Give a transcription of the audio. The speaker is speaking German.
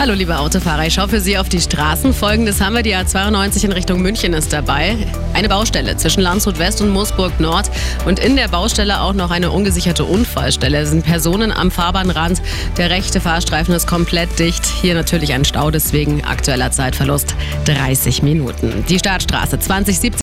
Hallo liebe Autofahrer, ich schaue für Sie auf die Straßen. Folgendes haben wir, die A92 in Richtung München ist dabei. Eine Baustelle zwischen Landshut West und Moosburg Nord und in der Baustelle auch noch eine ungesicherte Unfallstelle. Es sind Personen am Fahrbahnrand. Der rechte Fahrstreifen ist komplett dicht. Hier natürlich ein Stau, deswegen aktueller Zeitverlust 30 Minuten. Die Startstraße 2070